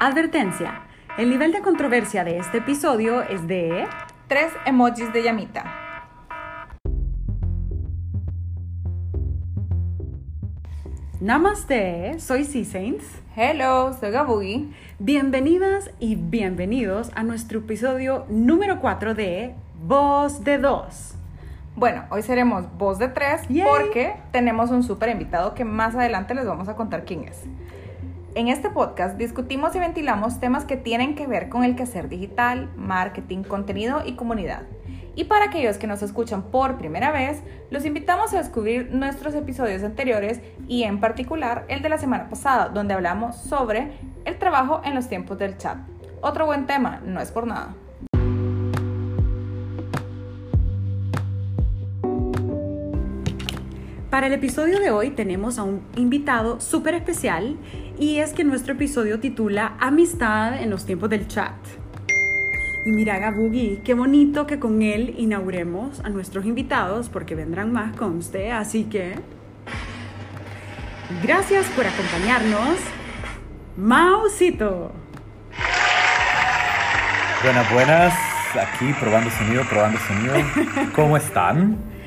Advertencia. El nivel de controversia de este episodio es de... Tres emojis de llamita. Namaste, soy C-Saints. Hello, soy Gabugi. Bienvenidas y bienvenidos a nuestro episodio número 4 de Voz de Dos. Bueno, hoy seremos voz de tres Yay. porque tenemos un súper invitado que más adelante les vamos a contar quién es. En este podcast discutimos y ventilamos temas que tienen que ver con el quehacer digital, marketing, contenido y comunidad. Y para aquellos que nos escuchan por primera vez, los invitamos a descubrir nuestros episodios anteriores y en particular el de la semana pasada, donde hablamos sobre el trabajo en los tiempos del chat. Otro buen tema, no es por nada. Para el episodio de hoy tenemos a un invitado súper especial y es que nuestro episodio titula Amistad en los tiempos del chat. Y mira, Gabugi, qué bonito que con él inauguremos a nuestros invitados porque vendrán más, conste, así que... Gracias por acompañarnos, Mausito. Buenas, buenas. Aquí probando sonido, probando sonido. ¿Cómo están?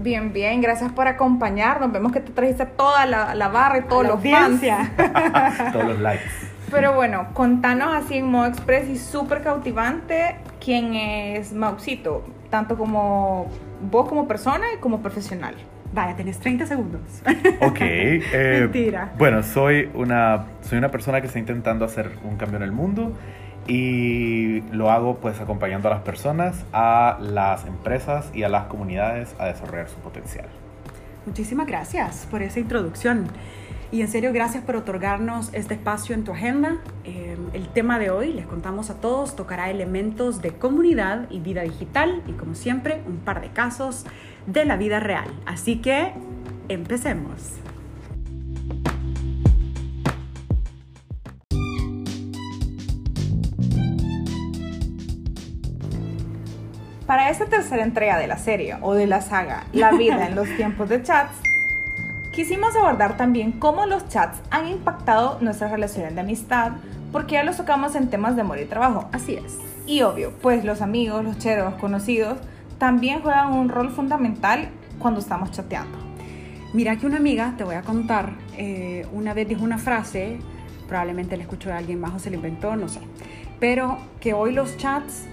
Bien, bien, gracias por acompañarnos. Vemos que te trajiste toda la, la barra y todos la los audiencia. fans. Todos los likes. Pero bueno, contanos así en modo express y súper cautivante quién es Mausito, tanto como vos como persona y como profesional. Vaya, tenés 30 segundos. Ok. eh, Mentira. Bueno, soy una, soy una persona que está intentando hacer un cambio en el mundo y lo hago pues acompañando a las personas, a las empresas y a las comunidades a desarrollar su potencial. Muchísimas gracias por esa introducción. Y en serio, gracias por otorgarnos este espacio en tu agenda. Eh, el tema de hoy, les contamos a todos, tocará elementos de comunidad y vida digital y como siempre, un par de casos de la vida real. Así que, empecemos. Para esta tercera entrega de la serie o de la saga La vida en los tiempos de chats, quisimos abordar también cómo los chats han impactado nuestras relaciones de amistad, porque ya los tocamos en temas de amor y trabajo. Así es. Y obvio, pues los amigos, los cheros, conocidos, también juegan un rol fundamental cuando estamos chateando. Mira que una amiga, te voy a contar, eh, una vez dijo una frase, probablemente la escuchó de alguien más o se la inventó, no sé, pero que hoy los chats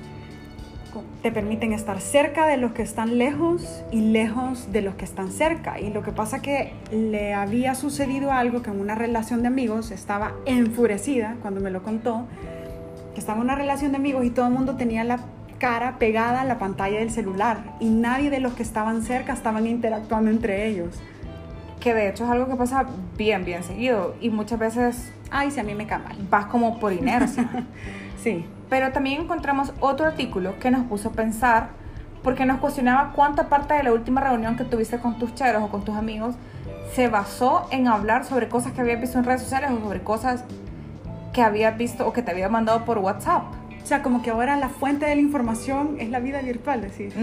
te permiten estar cerca de los que están lejos y lejos de los que están cerca. Y lo que pasa que le había sucedido algo que en una relación de amigos estaba enfurecida cuando me lo contó, que estaba en una relación de amigos y todo el mundo tenía la cara pegada a la pantalla del celular y nadie de los que estaban cerca estaban interactuando entre ellos. Que de hecho es algo que pasa bien, bien seguido y muchas veces Ay, si a mí me cae mal. vas como por inercia. Sí. Pero también encontramos otro artículo que nos puso a pensar porque nos cuestionaba cuánta parte de la última reunión que tuviste con tus cheros o con tus amigos se basó en hablar sobre cosas que habías visto en redes sociales o sobre cosas que habías visto o que te había mandado por WhatsApp. O sea, como que ahora la fuente de la información es la vida virtual, decís.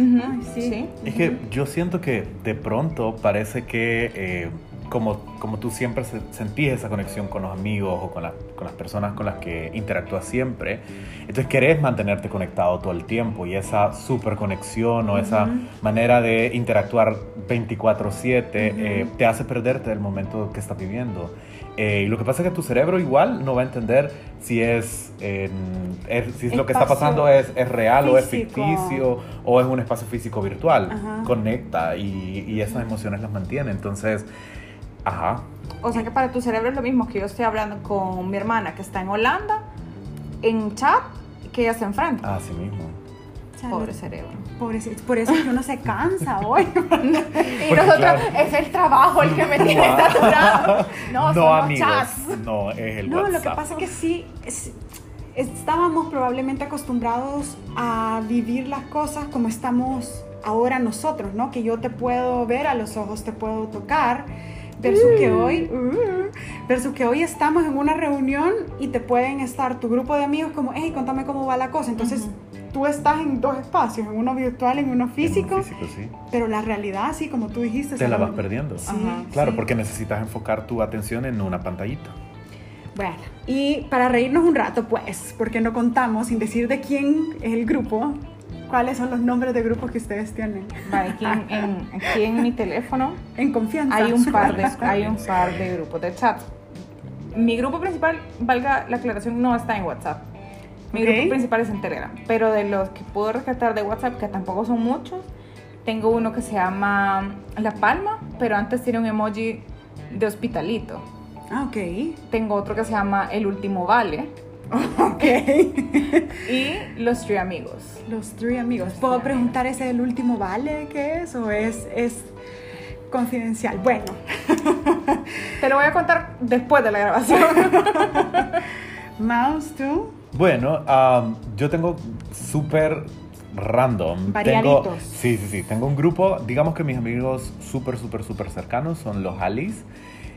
Sí. sí. Es que yo siento que de pronto parece que eh, como, como tú siempre se- sentís esa conexión con los amigos o con, la- con las personas con las que interactúas siempre, entonces querés mantenerte conectado todo el tiempo y esa super conexión o esa Ujú. manera de interactuar 24/7 eh, Ujú. te hace perderte del momento que estás viviendo. Eh, y lo que pasa es que tu cerebro igual no va a entender si es, en- es- si es lo que está pasando es, es real o es físico. ficticio o es un espacio físico virtual. Ajá. Conecta y, y esas emociones las mantiene. Entonces, ajá. O sea que para tu cerebro es lo mismo que yo estoy hablando con mi hermana que está en Holanda, en chat, que ella se enfrenta. Así mismo. O sea, Pobre no- cerebro. Pobre, por eso es que uno se cansa hoy. Y Porque, nosotros, claro. es el trabajo el que me tiene saturado. No, son los amigos. chats. No, es el No, WhatsApp. lo que pasa es que sí, es- estábamos probablemente acostumbrados a vivir las cosas como estamos ahora nosotros, ¿no? Que yo te puedo ver a los ojos, te puedo tocar, versus que hoy, uh, versus que hoy estamos en una reunión y te pueden estar tu grupo de amigos como, hey, contame cómo va la cosa. Entonces, tú estás en dos espacios, en uno virtual, en uno En físico, un físico, sí. pero la realidad, sí, como tú dijiste, Te la va- vas perdiendo. Sí, Ajá. Claro, sí. porque necesitas enfocar tu atención en una pantallita. Bueno, y para reírnos un rato, pues, porque no contamos sin decir de quién es el grupo, cuáles son los nombres de grupos que ustedes tienen. Vale, aquí, en, en- aquí en mi teléfono En confianza. hay un par de, hay un par de grupos de chat. Mi grupo principal, valga la aclaración, no está en WhatsApp. Mi Ok. grupo principal es en Telegram. Pero de los que puedo rescatar de WhatsApp, que tampoco son muchos, tengo uno que se llama La Palma, pero antes tiene un emoji de hospitalito. Ah, ok. Tengo otro que se llama El Último Vale Ok. y Los Tres Amigos. Los tres amigos. ¿Puedo preguntar ese el último vale que es o es, es confidencial? Bueno, Te lo voy a contar después de la grabación. Mouse, tú. Bueno, am, yo tengo súper random. Variaditos. Tengo, sí, sí, sí. Tengo un grupo, digamos que mis amigos súper, súper, súper cercanos son los Alis.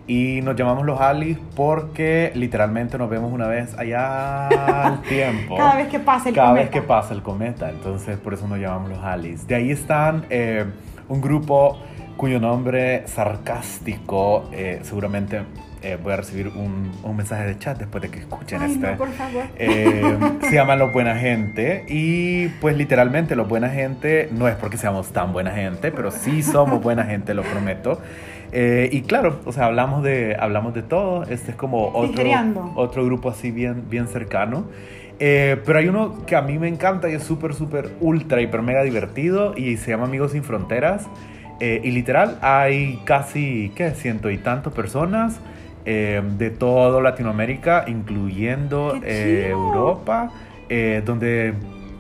Y nos llamamos los Alis porque literalmente nos vemos una vez allá al tiempo. Cada vez que pasa el Cada cometa. vez que pasa el cometa. Entonces, por eso nos llamamos los Alis. De ahí están eh, un grupo cuyo nombre sarcástico, eh, seguramente eh, voy a recibir un, un mensaje de chat después de que escuchen Ay, este. no, por favor. Eh, se llaman Los Buena Gente y pues literalmente Los Buena Gente no es porque seamos tan buena gente, pero sí somos buena gente, lo prometo. Eh, y claro, o sea, hablamos de, hablamos de todo. Este es como otro, otro grupo así bien, bien cercano. Eh, pero hay uno que a mí me encanta y es súper, súper, ultra, hiper, mega divertido y se llama Amigos Sin Fronteras. Eh, y literal, hay casi, ¿qué? Ciento y tantos personas eh, de toda Latinoamérica, incluyendo ¡Qué eh! Europa, eh, donde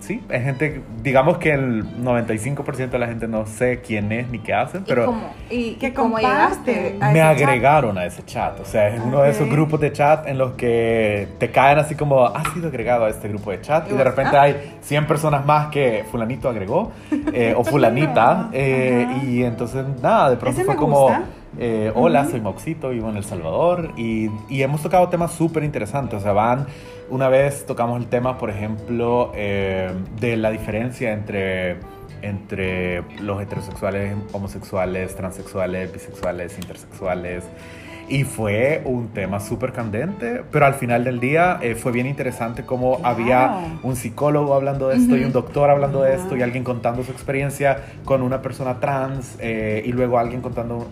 sí, hay gente, digamos que el 95% de la gente no sé quién es ni qué hacen, ¿Y pero cómo, y, ¿Qué y cómo llegaste a me ese chat? agregaron a ese chat. O sea, es uno de esos grupos de chat en los que te caen así como, has sido agregado a este grupo de chat. Y de repente ¿ah? hay 100 personas más que fulanito agregó eh, o fulanita. eh, y entonces, nada, de pronto Ese fue me como, gusta. Eh, hola, soy Moxito, vivo en El Salvador. Y, y hemos tocado temas súper interesantes. O sea, van, una vez tocamos el tema, por ejemplo, eh, de la diferencia entre entre los heterosexuales, homosexuales, transexuales, bisexuales, intersexuales. Y fue un tema súper candente, pero al final del día eh, fue bien interesante como Claro. había un psicólogo hablando de esto y un doctor hablando de Ajá. esto y alguien contando su experiencia con una persona trans eh, y luego alguien contando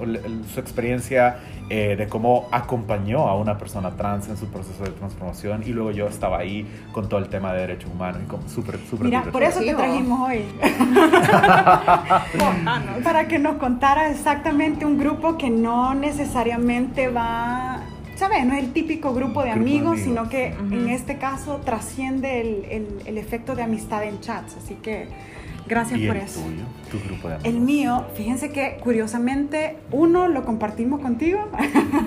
su experiencia eh, de cómo acompañó a una persona trans en su proceso de transformación y luego yo estaba ahí con todo el tema de derechos humanos y como súper, súper Mira, por eso te trajimos hoy. Para que nos contara exactamente un grupo que no necesariamente va, ¿sabes? No es el típico grupo de Grupo de amigos, sino que Ujú. en este caso trasciende el, el- el efecto de amistad en chats. Así que gracias ¿Y por el eso. tuyo? ¿Tu grupo de amigos? El mío, fíjense que curiosamente uno lo compartimos contigo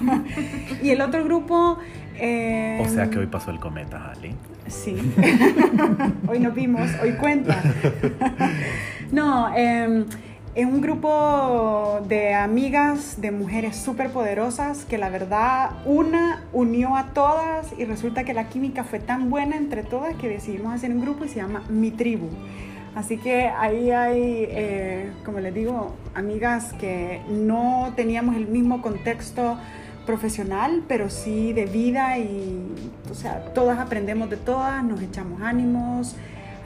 y el otro grupo... eh, O sea que hoy pasó el cometa, Ali. Sí. hoy nos vimos, hoy cuenta. no, eh, es un grupo de amigas, de mujeres súper poderosas que la verdad una unió a todas y resulta que la química fue tan buena entre todas que decidimos hacer un grupo y se llama Mi Tribu. Así que ahí hay, eh, como les digo, amigas que no teníamos el mismo contexto profesional, pero sí de vida y, o sea, todas aprendemos de todas, nos echamos ánimos,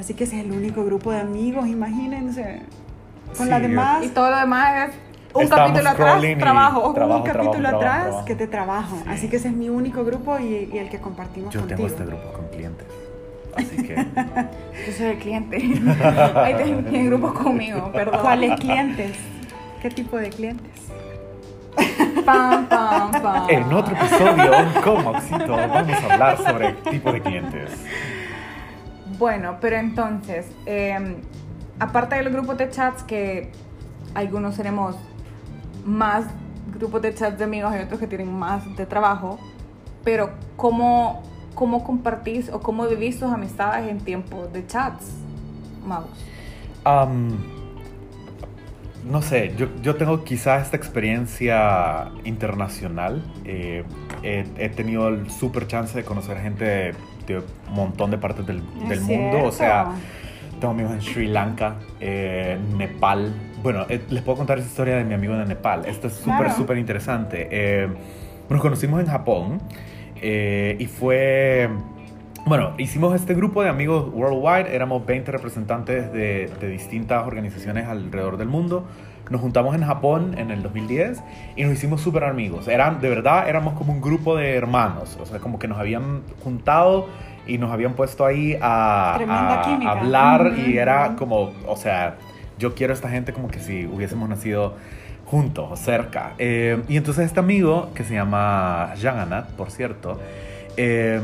así que ese es el único grupo de amigos, imagínense. Con Sí, las demás, Y todo lo demás es un capítulo atrás, trabajo. trabajo, un capítulo trabajo, atrás trabajo. que te trabajo, Sí. así que ese es mi único grupo y, y el que compartimos Yo contigo. tengo este grupo con clientes. Así que. Yo soy el cliente. Ahí tengo mi grupo conmigo, perdón. ¿Cuáles clientes? ¿Qué tipo de clientes? Pam, pam, pam. en otro episodio con Moxito vamos a hablar sobre tipo de clientes. Bueno, pero entonces, eh, aparte de los grupos de chats, que algunos tenemos más grupos de chats de amigos y otros que tienen más de trabajo, pero ¿cómo, cómo compartís o cómo vivís tus amistades en tiempos de chats, Maus? Am, no sé, yo, yo tengo quizá esta experiencia internacional. Eh, he, he tenido el super chance de conocer gente de, de un montón de partes del, del mundo. O sea, tengo amigos en Sri Lanka, eh, Nepal. Bueno, eh, les puedo contar esa historia de mi amigo de Nepal. Esto es súper, Claro. súper interesante. Eh, nos conocimos en Japón. Eh, y fue, bueno, hicimos este grupo de amigos worldwide, éramos 20 representantes de, de distintas organizaciones alrededor del mundo. Nos juntamos en Japón en el 2010 y nos hicimos súper amigos. Eran, de verdad, éramos como un grupo de hermanos, o sea, como que nos habían juntado y nos habían puesto ahí a, a química. hablar y Ujú. era como, o sea, yo quiero a esta gente como que si hubiésemos nacido juntos o cerca. Eh, y entonces este amigo, que se llama Jagannath, por cierto, eh,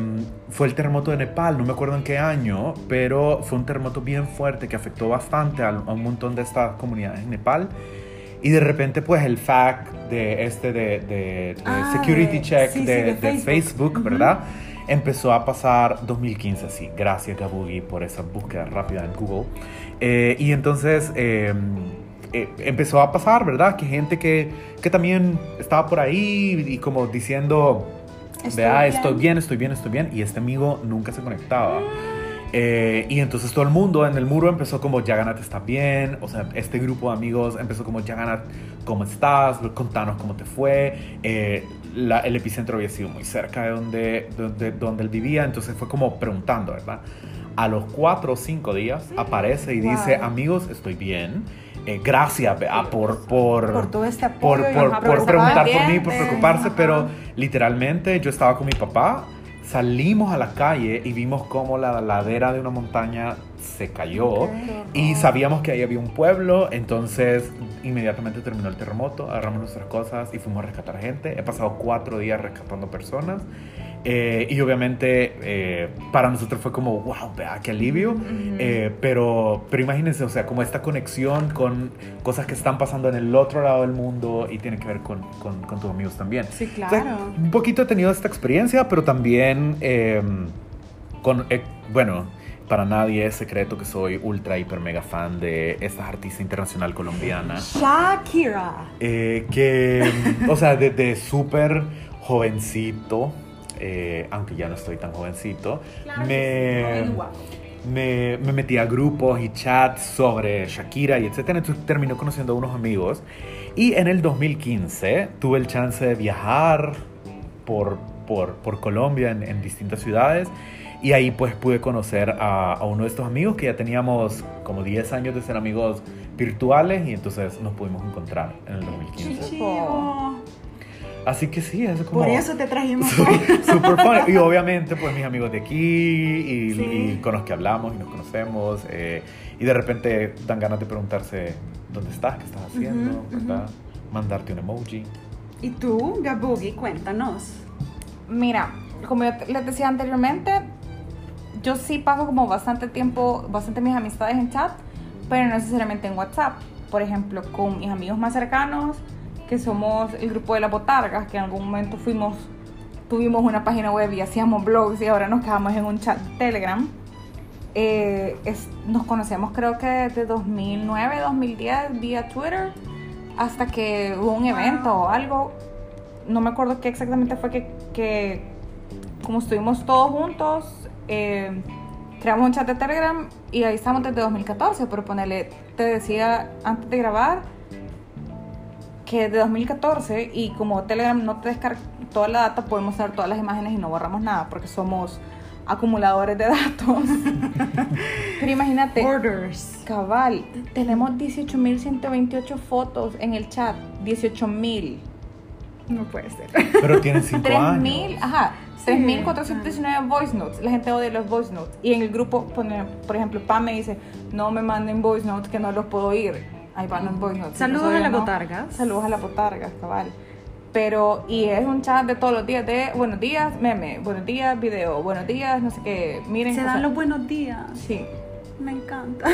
fue el terremoto de Nepal, no me acuerdo en qué año, pero fue un terremoto bien fuerte que afectó bastante a, a un montón de estas comunidades en Nepal. Y de repente, pues el fact de este de, de- de Ah, security de- check sí, sí, de, de Facebook. Facebook, Ujú. ¿verdad? Empezó a pasar 2015, sí. Gracias, Gabugi, por esa búsqueda rápida en Google. Eh, y entonces eh, eh, empezó a pasar, ¿verdad? Que gente que, que también estaba por ahí y como diciendo, Estoy vea, bien". estoy bien, estoy bien, estoy bien. Y este amigo nunca se conectaba. Eh, y entonces todo el mundo en el muro empezó como, Jagannath está bien. O sea, este grupo de amigos empezó como, Jagannath, ¿cómo estás? Contanos cómo te fue. Eh, la- el epicentro había sido muy cerca de donde, de- de donde él vivía. Entonces fue como preguntando, ¿verdad? A los cuatro o cinco días aparece y Wow. dice, amigos, estoy bien. Eh, gracias vea, por, por, Por todo este por, apoyo. por- ajá, por preguntar por mí, por preocuparse, ajá. pero literalmente yo estaba con mi papá, salimos a la calle y vimos cómo la ladera de una montaña se cayó y sabíamos que ahí había un pueblo, entonces inmediatamente terminó el terremoto, agarramos nuestras cosas y fuimos a rescatar gente. He pasado cuatro días rescatando personas eh, y obviamente eh, para nosotros fue como, wow, vea, qué alivio. Eh, pero, pero imagínense, o sea, como esta conexión con cosas que están pasando en el otro lado del mundo y tiene que ver con, con, con tus amigos también. Sí, O sea, claro. un poquito he tenido esta experiencia, pero también con, bueno, para nadie es secreto que soy ultra, hiper, mega fan de esta artista internacional colombiana. Shakira. Que, o sea, desde súper jovencito, eh, aunque ya no estoy tan jovencito, me, me, me metí a grupos y chats sobre Shakira y etcétera. Entonces terminó conociendo a unos amigos. Y en el 2015 tuve el chance de viajar por, por, por Colombia en, en distintas ciudades. Y ahí pues pude conocer a, a uno de estos amigos que ya teníamos como 10 años de ser amigos virtuales y entonces nos pudimos encontrar en el 2015. Chivo. Así que sí, es como... Por eso te trajimos. Super fun. Y obviamente, pues mis amigos de aquí y, Sí. y con los que hablamos y nos conocemos. eh, y de repente dan ganas de preguntarse dónde estás, qué estás haciendo, Ujú, ¿verdad? Mandarte un emoji. ¿Y tú, Gabugi, cuéntanos? Mira, como yo les decía anteriormente, yo sí paso como bastante tiempo, bastante mis amistades en chat, pero no necesariamente en WhatsApp. Por ejemplo, con mis amigos más cercanos, que somos el grupo de las botargas, que en algún momento fuimos, tuvimos una página web y hacíamos blogs y ahora nos quedamos en un chat de Telegram. Eh, es- nos conocemos creo que desde 2009, 2010 vía Twitter, hasta que hubo un evento o algo. No me acuerdo qué exactamente fue que, que como estuvimos todos juntos, eh, creamos un chat de Telegram y ahí estamos desde 2014, pero ponerle, te decía antes de grabar que de 2014 y como Telegram no te descarga toda la data, podemos ver todas las imágenes y no borramos nada porque somos acumuladores de datos. pero imagínate, Orders. cabal, tenemos 18.128 fotos en el chat, 18.000. No puede ser. Pero tienen cinco 3.000, años. ajá, Sí. 3.419 voice notes. La gente odia los voice notes. Y en el grupo, pone, por ejemplo, Pam me dice, no me manden voice notes que no los puedo oír. Ahí van los voice notes. Saludos a las ¿no? botargas. Saludos a las botargas, cabal. Pero, y es un chat de todos los días de buenos días, meme, buenos días, video, buenos días, no sé qué, miren. Se dan sea, los buenos días. Sí. Me encanta.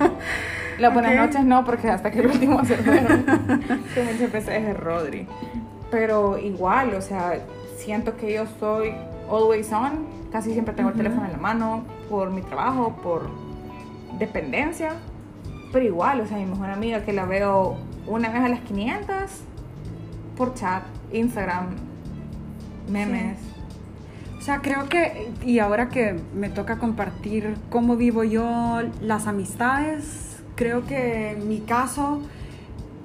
Las buenas noches no, porque hasta que el último se fueron. que es Rodri. Pero igual, o sea, siento que yo soy always on. Casi siempre tengo el teléfono en la mano por mi trabajo, por dependencia. Pero igual, o sea, mi mejor amiga que la veo una vez a las 500 por chat, Instagram, memes. O sea, creo que, y ahora que me toca compartir cómo vivo yo las amistades, creo que en mi caso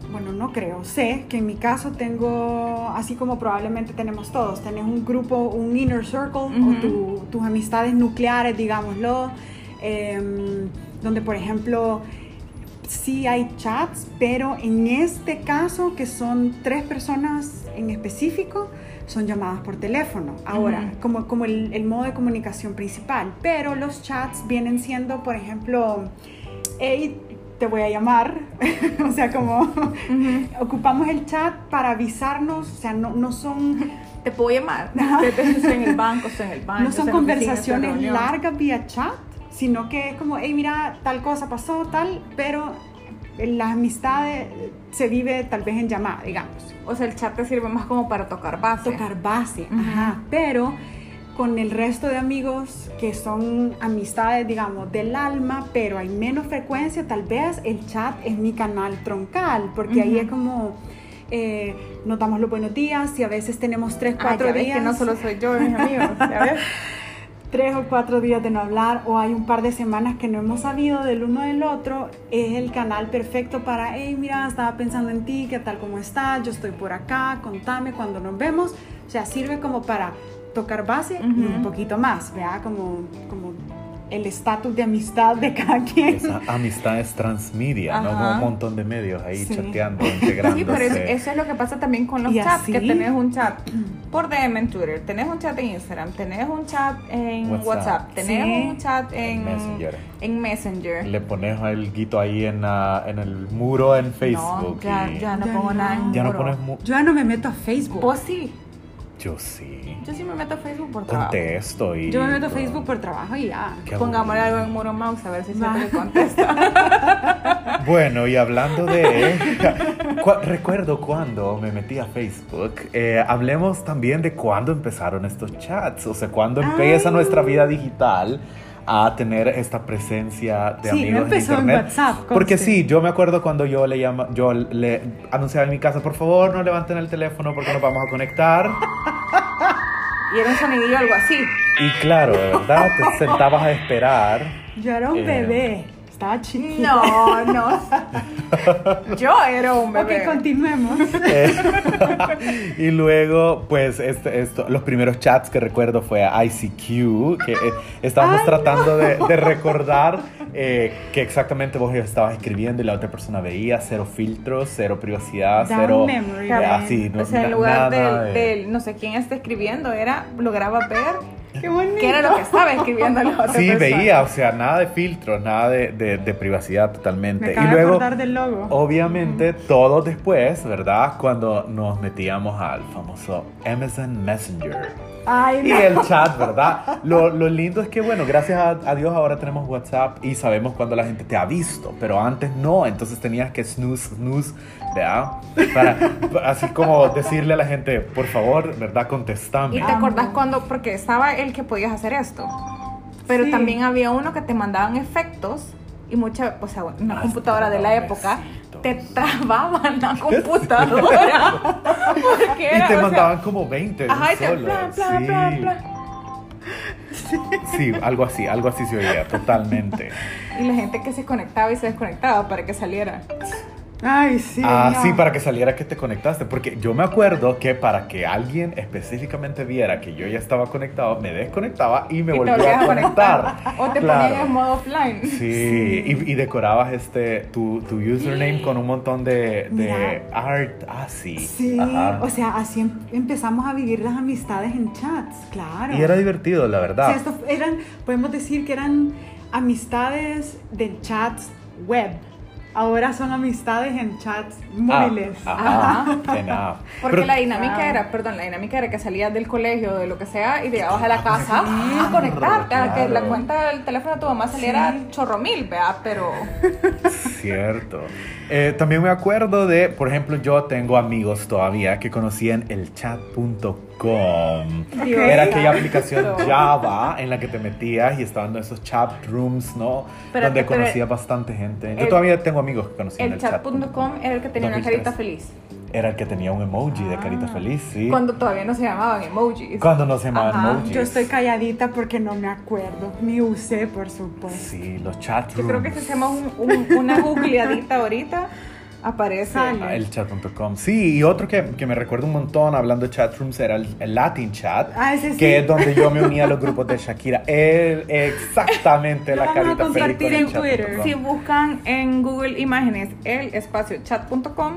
bueno, no creo, sé que en mi caso tengo, así como probablemente tenemos todos, tenés un grupo, un inner circle o tu- tus amistades nucleares, digámoslo, em, donde por ejemplo sí hay chats, pero en este caso que son tres personas en específico, son llamadas por teléfono. Ahora, como, como el, el modo de comunicación principal, pero los chats vienen siendo, por ejemplo, hey, te voy a llamar, o sea, como ocupamos el chat para avisarnos, o sea, no, no son, Te puedo llamar. Estoy en el banco, estoy en el baño. no son conversaciones largas vía chat, sino que es como, hey, mira, tal cosa pasó, tal, pero la amistad eh, se vive tal vez en llamada, digamos. O sea, el chat te sirve más como para tocar base. Tocar base, ajá, pero con el resto de amigos que son amistades, digamos, del alma, pero hay menos frecuencia, tal vez el chat es mi canal troncal, porque ahí es como eh, nos damos los buenos días y a veces tenemos tres, Ah, cuatro ves días. que no solo soy yo mis amigos, ¿ya ves? tres o cuatro días de no hablar o hay un par de semanas que no hemos sabido del uno del otro, es el canal perfecto para, hey, mira, estaba pensando en ti, qué tal, cómo estás, yo estoy por acá, contame cuando nos vemos. O sea, sirve como para tocar base y un poquito más, ¿vea? Como, como el estatus de amistad de cada quien. Esa amistad es transmedia, ¿no? Ajá. Como un montón de medios ahí Sí. chateando, Sí, integrándose. pero es- eso es lo que pasa también con los Y chats, así- que tenés un chat por DM en Twitter, tenés un chat en Instagram, tenés un chat en WhatsApp. WhatsApp, tenés Sí. un chat en, En Messenger. en Messenger. Le pones el guito ahí en, la- en el muro en no, Facebook. ya, y- ya no Ya pongo no. nada en ya no muro. pones mu- Yo ya no me meto a Facebook. Vos sí, Yo sí. yo sí me meto a Facebook por trabajo. Contesto y. Yo me meto a. Facebook por trabajo y ya. Pongámosle algo en muro mouse a ver si siempre contesta. Bueno, y hablando de... cu- recuerdo cuando me metí a Facebook, eh, hablemos también de cuándo empezaron estos chats, o sea, cuándo empieza Ay. nuestra vida digital a tener esta presencia de Sí, no amigos empezó en en internet. WhatsApp, Porque sí, yo me acuerdo cuando yo le llama, yo le anunciaba en mi casa, por favor, no levanten el teléfono porque nos vamos a conectar. y era un sonidillo algo así. Y claro, de verdad, te sentabas a esperar. Yo era un Eh, bebé, estaba chiquita. No, no. Yo era un bebé. Ok, continuemos. Eh, y luego, pues, este, esto, los primeros chats que recuerdo fue a ICQ, que eh, estábamos Ay, tratando de, de recordar eh, que exactamente vos estabas escribiendo y la otra persona veía, cero filtros, cero privacidad, Down cero... memory eh, así, no, o sea, en lugar nada del, de- del no sé quién está escribiendo, era lograba ver Qué bonito. qué era lo que estaba escribiendo la otra Sí, persona. veía, o sea, nada de filtros, nada de, de- de privacidad totalmente. Me y acabo de luego, acordar del logo. obviamente, todo después, ¿verdad? Cuando nos metíamos al famoso Amazon Messenger. Ay, Y el chat, ¿verdad? Lo, lo lindo es que, bueno, gracias a, a Dios ahora tenemos WhatsApp y sabemos cuando la gente te ha visto, pero antes no, entonces tenías que snooze, snooze, ¿verdad? Para, para así como decirle a la gente, por favor, ¿verdad? Contestame. Y te acordás cuando, porque estaba el que podías hacer esto, pero Sí. también había uno que te mandaban efectos y mucha, o sea, una Ah, computadora de la época te trababan la computadora. porque Y era, te sea, mandaban como 20 de un Ajá, y te plan, plan, sí. plan, plan. Sí, algo así, algo así se oía, totalmente. Y la gente que se conectaba y se desconectaba para que saliera. Ay, sí. ah, no. sí, para que saliera que te conectaste, porque yo me acuerdo que para que alguien específicamente viera que yo ya estaba conectado, me desconectaba y me Y volvía a conectar. O te Claro. ponían en modo offline. Sí, Y, y decorabas este tu, tu username con un montón de, art así. Sí, Ajá. o sea, así em- empezamos a vivir las amistades en chats, claro. y era divertido, la O verdad. sea, esto eran, podemos decir que eran amistades de chats web. Ahora son amistades en chats móviles. Ah, ajá, enough. Porque Pero- la dinámica Ah. era, perdón, la dinámica era que salías del colegio o de lo que sea y llegabas a la casa a conectarte, a que la claro. cuenta del teléfono de tu mamá saliera Sí. chorro mil, vea, pero Cierto. Eh, también me acuerdo de, por ejemplo, yo tengo amigos todavía que conocían el chat.com. Dios. Era aquella aplicación. Java en la que te metías y estaban en esos chat rooms, ¿no? Espérate, Donde pero conocía bastante gente. Yo el- todavía tengo amigos que conocían el el, chat.com era el que tenía una 2003. carita feliz. Era el que tenía un emoji de carita Ah. feliz, sí. Cuando todavía no se llamaban emojis. Cuando no se llamaban Ajá. emojis. Yo estoy calladita porque no me acuerdo. Ni usé, por supuesto. Sí, los chat rooms. Yo creo que si hacemos un- un- una googleadita ahorita, aparece. Sale. Ah, El chat.com. Sí, y otro que, que me recuerda un montón hablando de chatrooms era el, el Latin Chat, Ah, ese sí. que es donde yo me unía a los grupos de Shakira. Es exactamente la vamos a carita feliz compartir en Twitter. chat.com. Si buscan en Google Imágenes el espacio chat.com,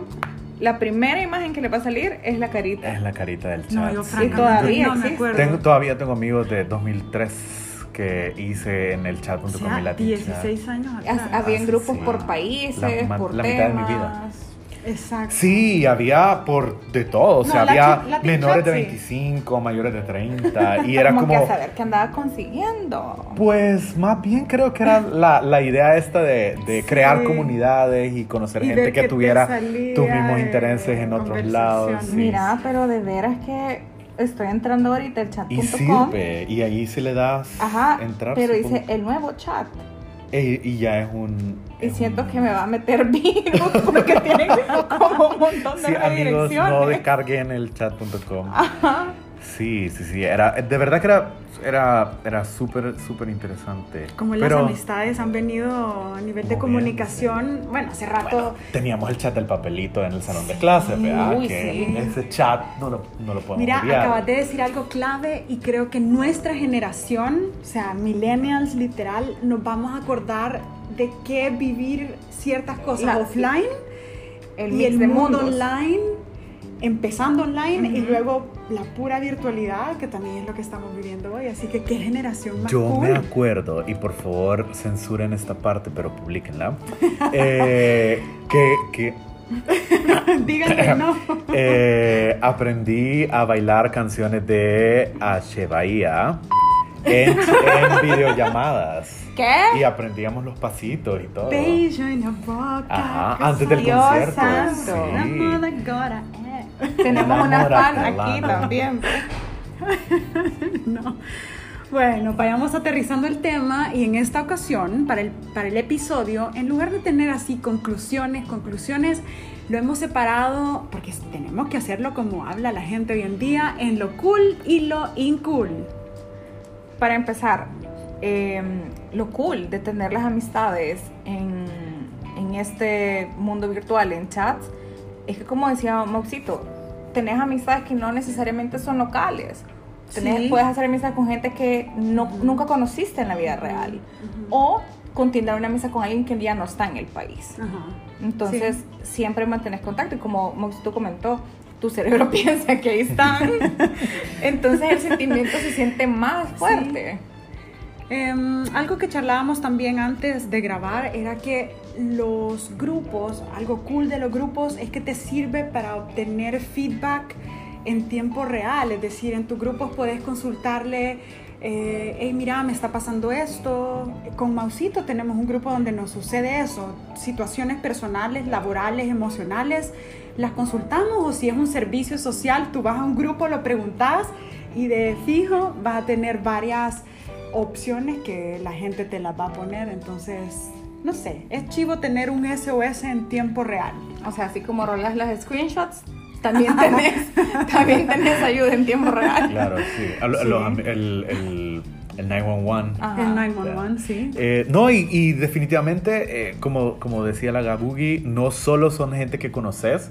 la primera imagen que le va a salir es la carita. Es la carita del chat. No, yo sí. todavía no me existe. acuerdo. Tengo, todavía tengo amigos de 2003 que hice en el chat.com O sea, y Latin 16 años Has- atrás. Habían Ah, grupos sí. por países, La por la temas. mitad de mi vida. Exacto. Sí, había por de todo, o sea, No, había menores de Chat, sí. 25, mayores de 30 y era como, como que a saber qué andaba consiguiendo. pues más bien creo que era la, la idea esta de, de Sí. crear comunidades y conocer Y gente que tuviera tus mismos intereses en otros lados. sí. Mira, pero de veras que estoy entrando ahorita el y chat.com. sirve, y ahí si le das Ajá, entrar. pero supongo. dice el nuevo chat. Y ya es un... Y siento un- que me va a meter virus porque tiene como un montón de Sí, amigos, redirecciones. no descarguen el chat.com. Ajá. Sí, sí, sí, era, de verdad que era era era súper, súper interesante. Como Pero las amistades han venido a nivel de comunicación. Bueno, hace rato. bueno, teníamos el chat del papelito en el salón de clases, ¿verdad? Uy, que sí. ese chat no lo, no lo podemos Mira, obviar. acabas de decir algo clave y creo que nuestra generación, o sea, millennials literal, nos vamos a acordar de qué vivir ciertas cosas La- offline El y el de mundo mundos. online, empezando online y luego la pura virtualidad, que también es lo que estamos viviendo hoy. Así que qué generación más Yo cool. me acuerdo, y por favor censuren esta parte, pero publiquenla, eh, que, que Díganle no. eh, aprendí a bailar canciones de H. Bahía en, en videollamadas. ¿Qué? Y aprendíamos los pasitos y todo. Beijo en la boca. Ajá, antes del concierto. santo. la Sí. eh. Tenemos una fan aquí también. No. Bueno, vayamos aterrizando el tema y en esta ocasión, para el, para el episodio, en lugar de tener así conclusiones, conclusiones, lo hemos separado, porque tenemos que hacerlo como habla la gente hoy en día, en lo cool y lo incool. Para empezar, eh, lo cool de tener las amistades en, en este mundo virtual, en chats, es que como decía Mauxito, tenés amistades que no necesariamente son locales. Tenés, Sí. Puedes hacer amistad con gente que no, nunca conociste en la vida real. O continuar una amistad con alguien que ya no está en el país. Ajá. Entonces, Sí. siempre mantenés contacto. Y como Mauxito comentó, tu cerebro piensa que ahí están. Entonces, el sentimiento se siente más fuerte. Em, algo que charlábamos también antes de grabar era que los grupos, algo cool de los grupos es que te sirve para obtener feedback en tiempo real, es decir, en tus grupos puedes consultarle, eh, hey mira, me está pasando esto, con Mausito tenemos un grupo donde nos sucede eso, situaciones personales, laborales, emocionales, las consultamos o si es un servicio social, tú vas a un grupo, lo preguntas y de fijo vas a tener varias opciones que la gente te las va a poner. Entonces, no sé, es chivo tener un SOS en tiempo real. O sea, así como rolas las screenshots, también tenés, también tenés ayuda en tiempo real. Claro, sí. Los am- el, el, el 911. Ajá. El 911, sí. Eh, no, y, y definitivamente, eh, como, como decía la Gabugi, no solo son gente que conoces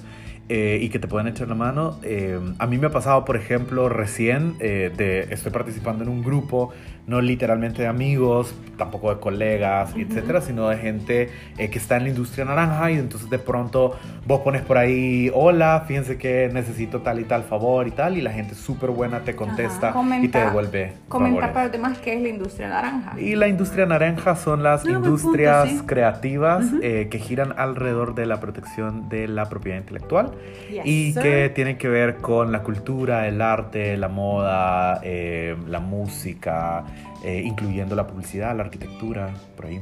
eh, y que te pueden echar la mano. eh, a mí me ha pasado, por ejemplo, recién, eh, de, estoy participando en un grupo, no literalmente de amigos, tampoco de colegas, etcétera, sino de gente eh, que está en la industria naranja y entonces de pronto vos pones por ahí, hola, fíjense que necesito tal y tal favor y tal, y la gente súper buena te contesta y te Comenta- devuelve. Comenta favores. para los demás qué es la industria naranja. Y la industria naranja son las buen industrias punto, sí. creativas Ujú. eh, que giran alrededor de la protección de la propiedad intelectual Yes, y sir. que tienen que ver con la cultura, el arte, la moda, eh, la música, eh, incluyendo la publicidad, la arquitectura, por ahí.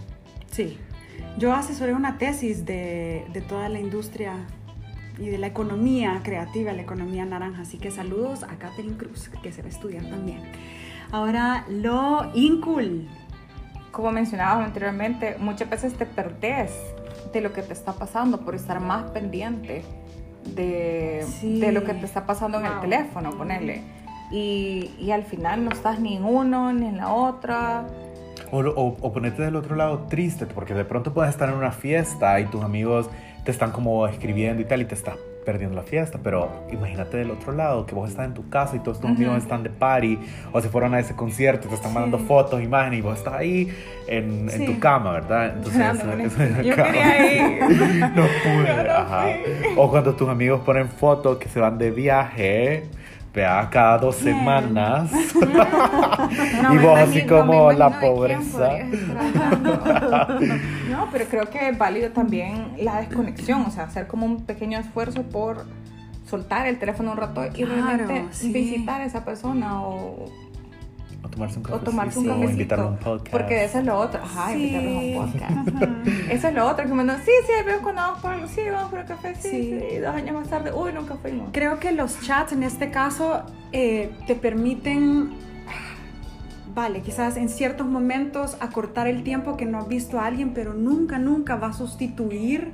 Sí. Yo asesoré una tesis de, de toda la industria y de la economía creativa, la economía naranja. Así que saludos a Catherine Cruz, que se va a estudiar también. Ahora, lo incool. Como mencionábamos anteriormente, muchas veces te perdés de lo que te está pasando por estar más pendiente de, Sí. de lo que te está pasando en el teléfono, ponerle. Y, y al final no estás ni en uno ni en la otra. O, o, o ponerte del otro lado triste, porque de pronto puedes estar en una fiesta y tus amigos te están como escribiendo y tal y te estás perdiendo la fiesta, pero imagínate del otro lado, que vos estás en tu casa y todos tus amigos están de party, o se fueron a ese concierto y te están mandando fotos, imágenes, y vos estás ahí en, en tu cama, ¿verdad? Entonces, eso, yo quería ir. no pude, ajá. O cuando tus amigos ponen fotos que se van de viaje, vea, cada dos semanas. y vos así como la pobreza. no, pero creo que es válido también la desconexión, o sea, hacer como un pequeño esfuerzo por soltar el teléfono un rato y realmente visitar a esa persona o o tomarse un cafecito. O tomarse un cafecito. O invitarlo a un podcast. Porque eso es lo otro. Ajá, sí. invitarlo a un podcast. Eso es lo otro. Que me sí, sí, veo cuando vamos por algo. Sí, vamos por el café. Sí, sí, Dos años más tarde. Uy, nunca fuimos. Creo que los chats en este caso eh, te permiten vale, quizás en ciertos momentos acortar el tiempo que no has visto a alguien, pero nunca, nunca va a sustituir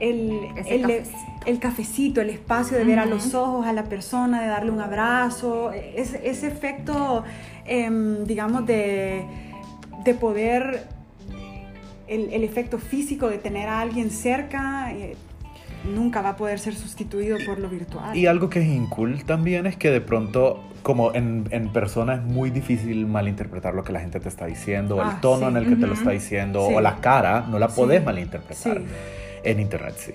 el, el, el, cafecito, el espacio de ver a los ojos a la persona, de darle un abrazo, ese, ese efecto Em, digamos, de, de poder, el, el, efecto físico de tener a alguien cerca, eh, nunca va a poder ser sustituido por lo virtual. Y algo que es incool también es que de pronto, como en, en persona es muy difícil malinterpretar lo que la gente te está diciendo, o el ah, tono en el que te lo está diciendo, o la cara, no la podés malinterpretar. En internet sí.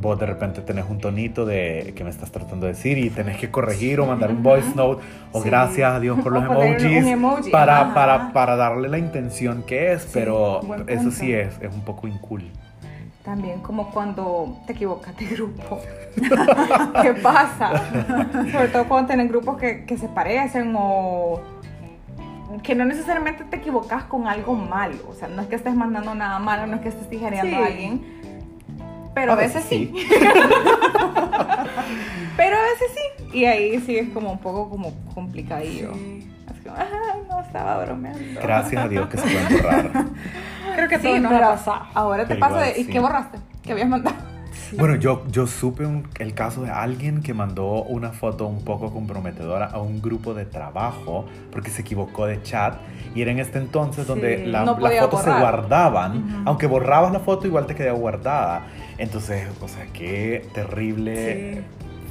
Vos de repente tenés un tonito de que me estás tratando de decir y tenés que corregir o mandar un voice note o gracias a Dios por los emojis para, para, para, darle la intención que es, pero eso sí es, es un poco incool. También como cuando te equivocas de grupo. ¿Qué pasa? Sobre todo cuando tenés grupos que, que se parecen o que no necesariamente te equivocas con algo malo. O sea, no es que estés mandando nada malo, no es que estés tijereando a alguien pero a, veces, sí. pero a veces sí. Y ahí sí es como un poco como complicadillo. Así como, ay, no estaba bromeando. Gracias a Dios que se pueden borrar. Creo que sí, pero ahora te pasa de, ¿y qué borraste? ¿Qué habías mandado? Bueno, yo, yo supe el caso de alguien que mandó una foto un poco comprometedora a un grupo de trabajo porque se equivocó de chat y era en este entonces donde las fotos se guardaban. Aunque borrabas la foto, igual te quedaba guardada. Entonces, o sea, qué terrible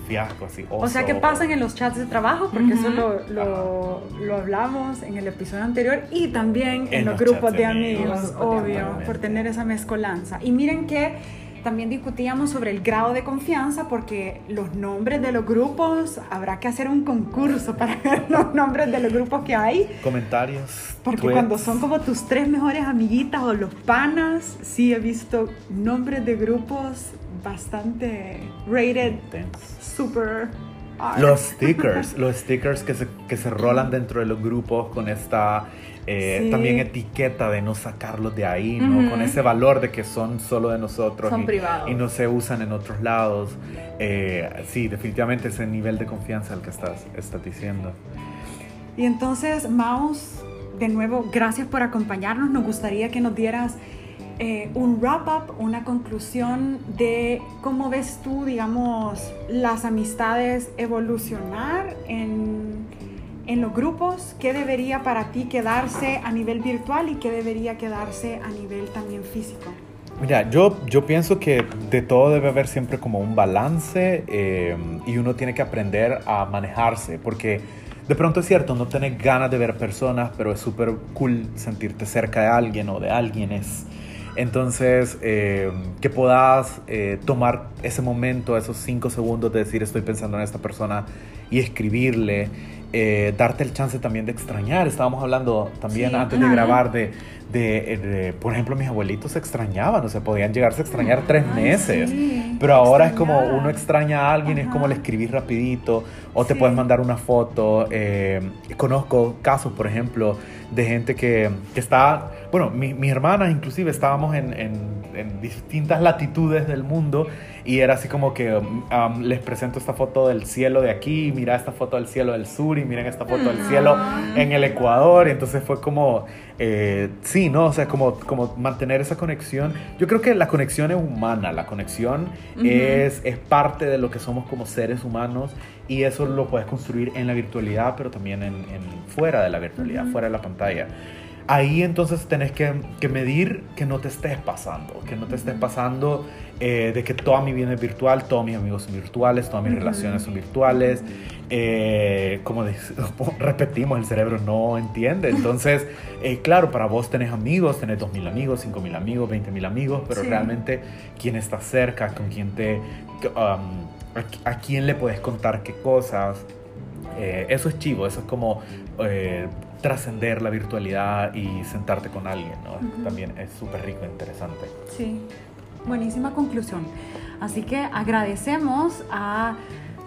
fiasco, así. o sea, ¿qué pasan en los chats de trabajo? Porque eso lo, lo, hablamos en el episodio anterior y también en, los, grupos de amigos, obvio, por tener esa mezcolanza. Y miren que también discutíamos sobre el grado de confianza porque los nombres de los grupos, habrá que hacer un concurso para ver los nombres de los grupos que hay. Comentarios. Porque cuando son como tus tres mejores amiguitas o los panas, sí he visto nombres de grupos bastante rated, super los stickers, los stickers que se, que se rolan dentro de los grupos con esta eh, también etiqueta de no sacarlos de ahí, ¿no? Con ese valor de que son solo de nosotros y, y, no se usan en otros lados. Eh, sí, definitivamente ese nivel de confianza al que estás, estás diciendo. Y entonces, Maus, de nuevo, gracias por acompañarnos. Nos gustaría que nos dieras eh, un wrap-up, una conclusión de cómo ves tú, digamos, las amistades evolucionar en, en, los grupos, qué debería para ti quedarse a nivel virtual y qué debería quedarse a nivel también físico. Mira, yo, yo pienso que de todo debe haber siempre como un balance eh, y uno tiene que aprender a manejarse, porque de pronto es cierto, no tenés ganas de ver personas, pero es súper cool sentirte cerca de alguien o de alguien es entonces, eh, que puedas eh, tomar ese momento, esos cinco segundos de decir estoy pensando en esta persona y escribirle, eh, darte el chance también de extrañar. Estábamos hablando también antes de grabar de, de, por ejemplo, mis abuelitos se extrañaban, o sea, podían llegarse a extrañar tres meses, pero ahora es como uno extraña a alguien, es como le escribís rapidito, o te puedes mandar una foto. conozco casos, por ejemplo, de gente que, que está bueno, mi, mis hermanas inclusive estábamos en, en, distintas latitudes del mundo y era así como que um, les presento esta foto del cielo de aquí, mira esta foto del cielo del sur y miren esta foto del cielo en el Ecuador. Y entonces fue como, eh, sí, ¿no? O sea, como, como mantener esa conexión. Yo creo que la conexión es humana, la conexión es, es parte de lo que somos como seres humanos y eso lo puedes construir en la virtualidad, pero también en, en fuera de la virtualidad, fuera de la pantalla. Ahí entonces tenés que, que, medir que no te estés pasando, que no te estés pasando eh, de que toda mi vida es virtual, todos mis amigos son virtuales, todas mis relaciones son virtuales. Eh, como repetimos, el cerebro no entiende. Entonces, eh, claro, para vos tenés amigos, tenés 2.000 amigos, 5.000 amigos, 20.000 amigos, pero realmente quién está cerca, con quién te... Um, a, a, quién le puedes contar qué cosas. eso es chivo, eso es como trascender la virtualidad y sentarte con alguien, ¿no? También es súper rico e interesante. Sí, buenísima conclusión. Así que agradecemos a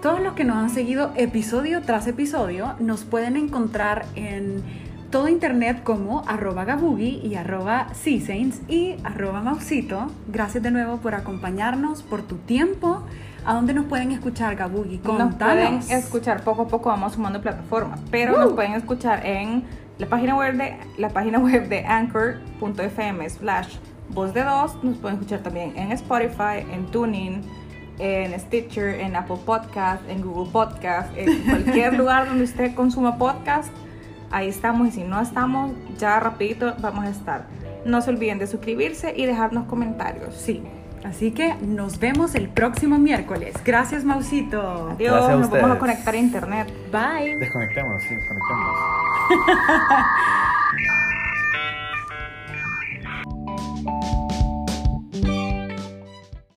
todos los que nos han seguido episodio tras episodio. Nos pueden encontrar en todo internet como arroba gabugi y arroba saints y arroba mausito. Gracias de nuevo por acompañarnos, por tu tiempo. ¿A dónde nos pueden escuchar, Gabugi? Nos pueden escuchar poco a poco, vamos sumando plataformas, pero nos pueden escuchar en la página web de, la página web de anchor.fm slash voz de dos. Nos pueden escuchar también en Spotify, en Tuning, en Stitcher, en Apple Podcast, en Google Podcast, en cualquier lugar donde usted consuma podcast. Ahí estamos y si no estamos, ya rapidito vamos a estar. No se olviden de suscribirse y dejarnos comentarios. Sí, Así que nos vemos el próximo miércoles. Gracias, Mausito. Adiós, nos vamos a conectar a internet. Bye. Desconectémonos, sí, desconectémonos.